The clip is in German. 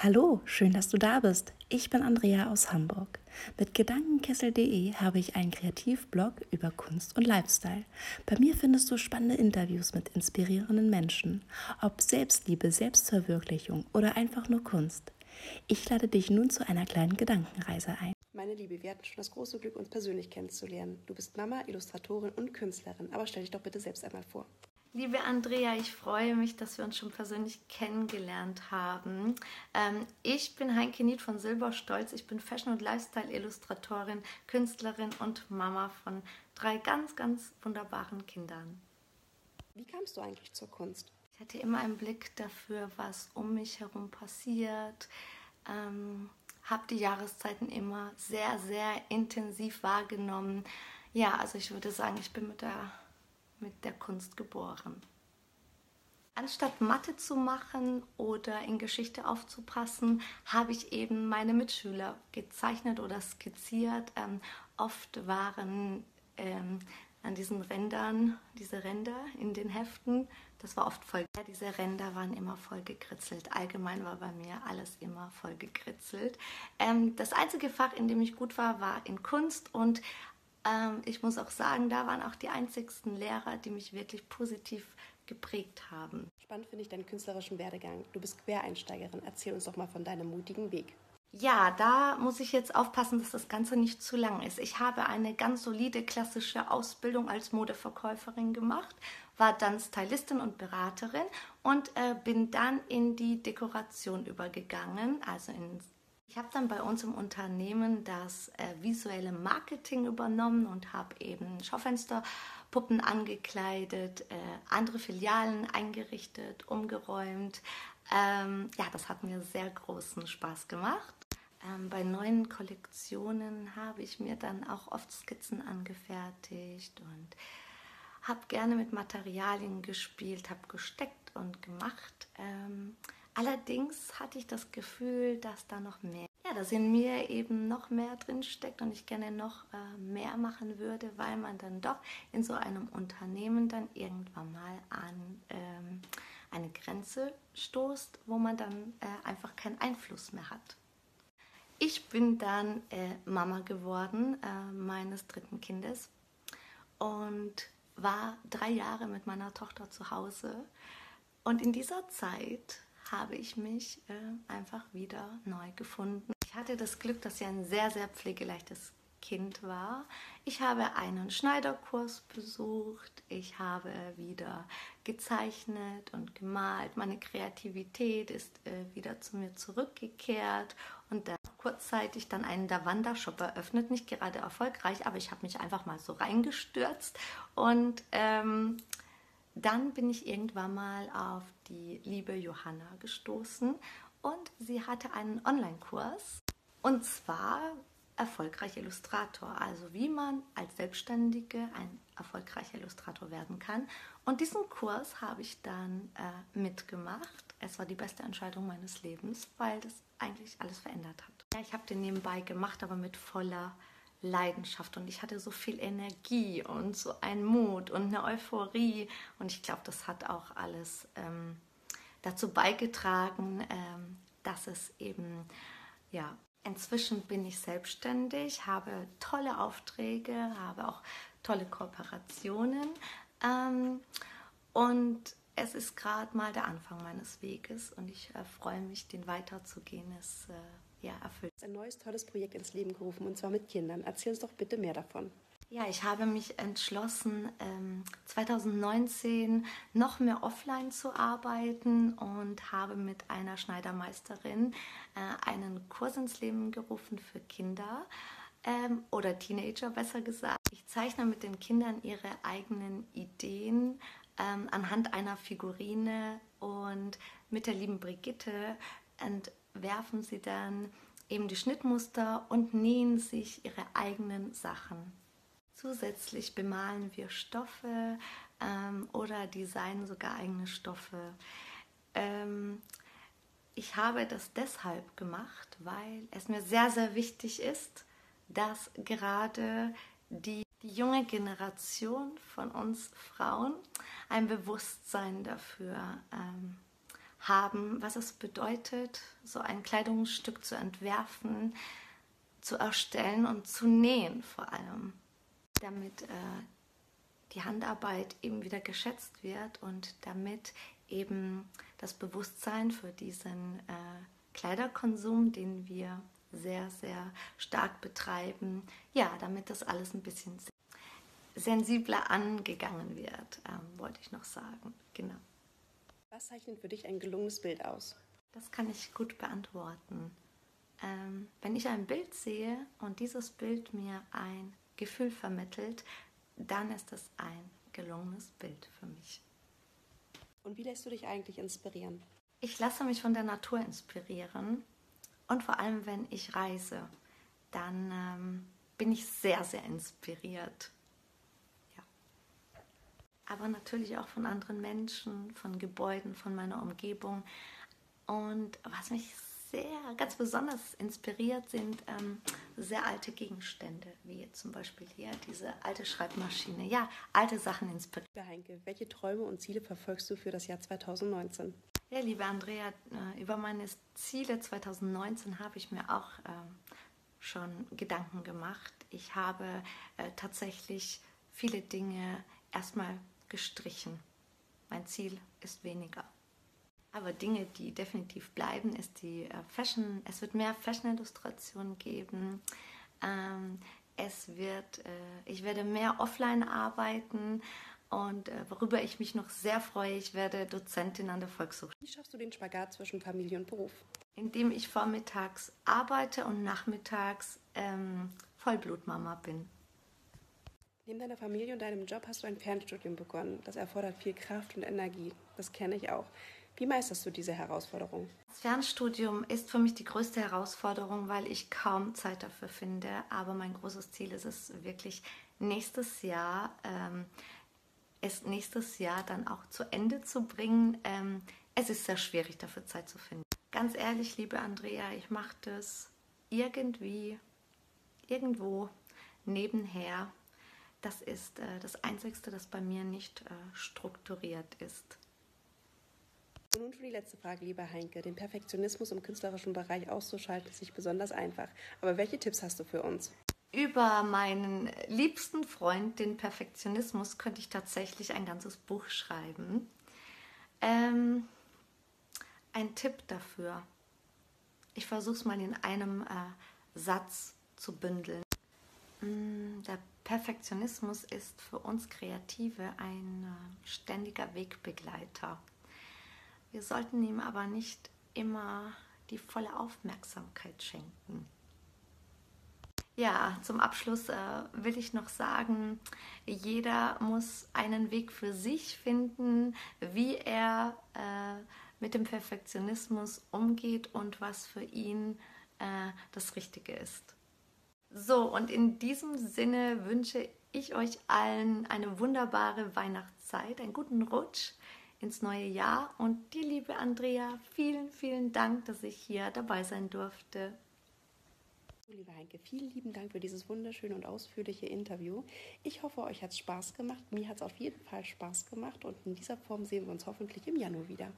Hallo, schön, dass du da bist. Ich bin Andrea aus Hamburg. Mit Gedankenkessel.de habe ich einen Kreativblog über Kunst und Lifestyle. Bei mir findest du spannende Interviews mit inspirierenden Menschen, ob Selbstliebe, Selbstverwirklichung oder einfach nur Kunst. Ich lade dich nun zu einer kleinen Gedankenreise ein. Meine Liebe, wir hatten schon das große Glück, uns persönlich kennenzulernen. Du bist Mama, Illustratorin und Künstlerin, aber stell dich doch bitte selbst einmal vor. Liebe Andrea, ich freue mich, dass wir uns schon persönlich kennengelernt haben. Ähm, ich bin Heinke Nied von Silberstolz. Ich bin Fashion- und Lifestyle-Illustratorin, Künstlerin und Mama von drei ganz, ganz wunderbaren Kindern. Wie kamst du eigentlich zur Kunst? Ich hatte immer einen Blick dafür, was um mich herum passiert. Ähm, habe die Jahreszeiten immer sehr, sehr intensiv wahrgenommen. Ja, also ich würde sagen, ich bin mit der mit der Kunst geboren. Anstatt Mathe zu machen oder in Geschichte aufzupassen, habe ich eben meine Mitschüler gezeichnet oder skizziert. Ähm, oft waren ähm, an diesen Rändern, diese Ränder in den Heften, das war oft voll. Diese Ränder waren immer voll gekritzelt. Allgemein war bei mir alles immer voll gekritzelt. Ähm, das einzige Fach, in dem ich gut war, war in Kunst und ähm, ich muss auch sagen, da waren auch die einzigsten Lehrer, die mich wirklich positiv geprägt haben. Spannend finde ich deinen künstlerischen Werdegang. Du bist Quereinsteigerin. Erzähl uns doch mal von deinem mutigen Weg. Ja, da muss ich jetzt aufpassen, dass das Ganze nicht zu lang ist. Ich habe eine ganz solide klassische Ausbildung als Modeverkäuferin gemacht, war dann Stylistin und Beraterin und äh, bin dann in die Dekoration übergegangen, also ins ich habe dann bei uns im Unternehmen das äh, visuelle Marketing übernommen und habe eben Schaufensterpuppen angekleidet, äh, andere Filialen eingerichtet, umgeräumt. Ähm, ja, das hat mir sehr großen Spaß gemacht. Ähm, bei neuen Kollektionen habe ich mir dann auch oft Skizzen angefertigt und habe gerne mit Materialien gespielt, habe gesteckt und gemacht. Ähm, Allerdings hatte ich das Gefühl, dass da noch mehr, ja, dass in mir eben noch mehr drin steckt und ich gerne noch äh, mehr machen würde, weil man dann doch in so einem Unternehmen dann irgendwann mal an ähm, eine Grenze stoßt, wo man dann äh, einfach keinen Einfluss mehr hat. Ich bin dann äh, Mama geworden äh, meines dritten Kindes und war drei Jahre mit meiner Tochter zu Hause. Und in dieser Zeit habe ich mich äh, einfach wieder neu gefunden. Ich hatte das Glück, dass sie ein sehr, sehr pflegeleichtes Kind war. Ich habe einen Schneiderkurs besucht, ich habe wieder gezeichnet und gemalt. Meine Kreativität ist äh, wieder zu mir zurückgekehrt und dann kurzzeitig dann einen Davanda-Shop eröffnet. Nicht gerade erfolgreich, aber ich habe mich einfach mal so reingestürzt und ähm, dann bin ich irgendwann mal auf die liebe Johanna gestoßen und sie hatte einen Online-Kurs und zwar erfolgreicher Illustrator, also wie man als Selbstständige ein erfolgreicher Illustrator werden kann. Und diesen Kurs habe ich dann äh, mitgemacht. Es war die beste Entscheidung meines Lebens, weil das eigentlich alles verändert hat. Ja, ich habe den nebenbei gemacht, aber mit voller Leidenschaft. Und ich hatte so viel Energie und so einen Mut und eine Euphorie. Und ich glaube, das hat auch alles ähm, dazu beigetragen, ähm, dass es eben, ja, inzwischen bin ich selbstständig, habe tolle Aufträge, habe auch tolle Kooperationen ähm, und es ist gerade mal der Anfang meines Weges. Und ich äh, freue mich, den weiterzugehen. Es äh, ja, erfüllt. Ein neues tolles Projekt ins Leben gerufen und zwar mit Kindern. Erzähl uns doch bitte mehr davon. Ja, ich habe mich entschlossen, 2019 ähm, noch mehr offline zu arbeiten und habe mit einer Schneidermeisterin äh, einen Kurs ins Leben gerufen für Kinder ähm, oder Teenager besser gesagt. Ich zeichne mit den Kindern ihre eigenen Ideen ähm, anhand einer Figurine und mit der lieben Brigitte entwerfen sie dann eben die Schnittmuster und nähen sich ihre eigenen Sachen. Zusätzlich bemalen wir Stoffe ähm, oder designen sogar eigene Stoffe. Ähm, ich habe das deshalb gemacht, weil es mir sehr, sehr wichtig ist, dass gerade die, die junge Generation von uns Frauen ein Bewusstsein dafür ähm, haben, was es bedeutet, so ein Kleidungsstück zu entwerfen, zu erstellen und zu nähen vor allem, damit äh, die Handarbeit eben wieder geschätzt wird und damit eben das Bewusstsein für diesen äh, Kleiderkonsum, den wir sehr, sehr stark betreiben, ja, damit das alles ein bisschen sensibler angegangen wird, ähm, wollte ich noch sagen. Genau. Was zeichnet für dich ein gelungenes Bild aus? Das kann ich gut beantworten. Ähm, wenn ich ein Bild sehe und dieses Bild mir ein Gefühl vermittelt, dann ist es ein gelungenes Bild für mich. Und wie lässt du dich eigentlich inspirieren? Ich lasse mich von der Natur inspirieren und vor allem, wenn ich reise, dann ähm, bin ich sehr, sehr inspiriert. Aber natürlich auch von anderen Menschen, von Gebäuden, von meiner Umgebung. Und was mich sehr, ganz besonders inspiriert sind ähm, sehr alte Gegenstände, wie zum Beispiel hier diese alte Schreibmaschine. Ja, alte Sachen inspirieren. Heinke, welche Träume und Ziele verfolgst du für das Jahr 2019? Ja, liebe Andrea, äh, über meine Ziele 2019 habe ich mir auch ähm, schon Gedanken gemacht. Ich habe äh, tatsächlich viele Dinge erstmal gestrichen. Mein Ziel ist weniger. Aber Dinge, die definitiv bleiben, ist die äh, Fashion. Es wird mehr Fashion-Illustrationen geben. Ähm, es wird, ich werde mehr offline arbeiten und äh, worüber ich mich noch sehr freue, ich werde Dozentin an der Volkshochschule. Wie schaffst du den Spagat zwischen Familie und Beruf? Indem ich vormittags arbeite und nachmittags ähm, Vollblutmama bin. Neben deiner Familie und deinem Job hast du ein Fernstudium begonnen. Das erfordert viel Kraft und Energie. Das kenne ich auch. Wie meisterst du diese Herausforderung? Das Fernstudium ist für mich die größte Herausforderung, weil ich kaum Zeit dafür finde. Aber mein großes Ziel ist es wirklich, nächstes Jahr ähm, es nächstes Jahr dann auch zu Ende zu bringen. Ähm, es ist sehr schwierig, dafür Zeit zu finden. Ganz ehrlich, liebe Andrea, ich mache das irgendwie, irgendwo nebenher. Das ist äh, das Einzige, das bei mir nicht äh, strukturiert ist. Und nun schon die letzte Frage, lieber Heinke. Den Perfektionismus im künstlerischen Bereich auszuschalten, ist nicht besonders einfach. Aber welche Tipps hast du für uns? Über meinen liebsten Freund, den Perfektionismus, könnte ich tatsächlich ein ganzes Buch schreiben. Ähm, ein Tipp dafür. Ich versuche es mal in einem äh, Satz zu bündeln. Mm, der Perfektionismus ist für uns Kreative ein äh, ständiger Wegbegleiter. Wir sollten ihm aber nicht immer die volle Aufmerksamkeit schenken. Ja, zum Abschluss äh, will ich noch sagen, jeder muss einen Weg für sich finden, wie er äh, mit dem Perfektionismus umgeht und was für ihn äh, das Richtige ist. So, und in diesem Sinne wünsche ich euch allen eine wunderbare Weihnachtszeit, einen guten Rutsch ins neue Jahr und dir, liebe Andrea, vielen, vielen Dank, dass ich hier dabei sein durfte. Liebe Heinke, vielen lieben Dank für dieses wunderschöne und ausführliche Interview. Ich hoffe, euch hat es Spaß gemacht. Mir hat es auf jeden Fall Spaß gemacht und in dieser Form sehen wir uns hoffentlich im Januar wieder.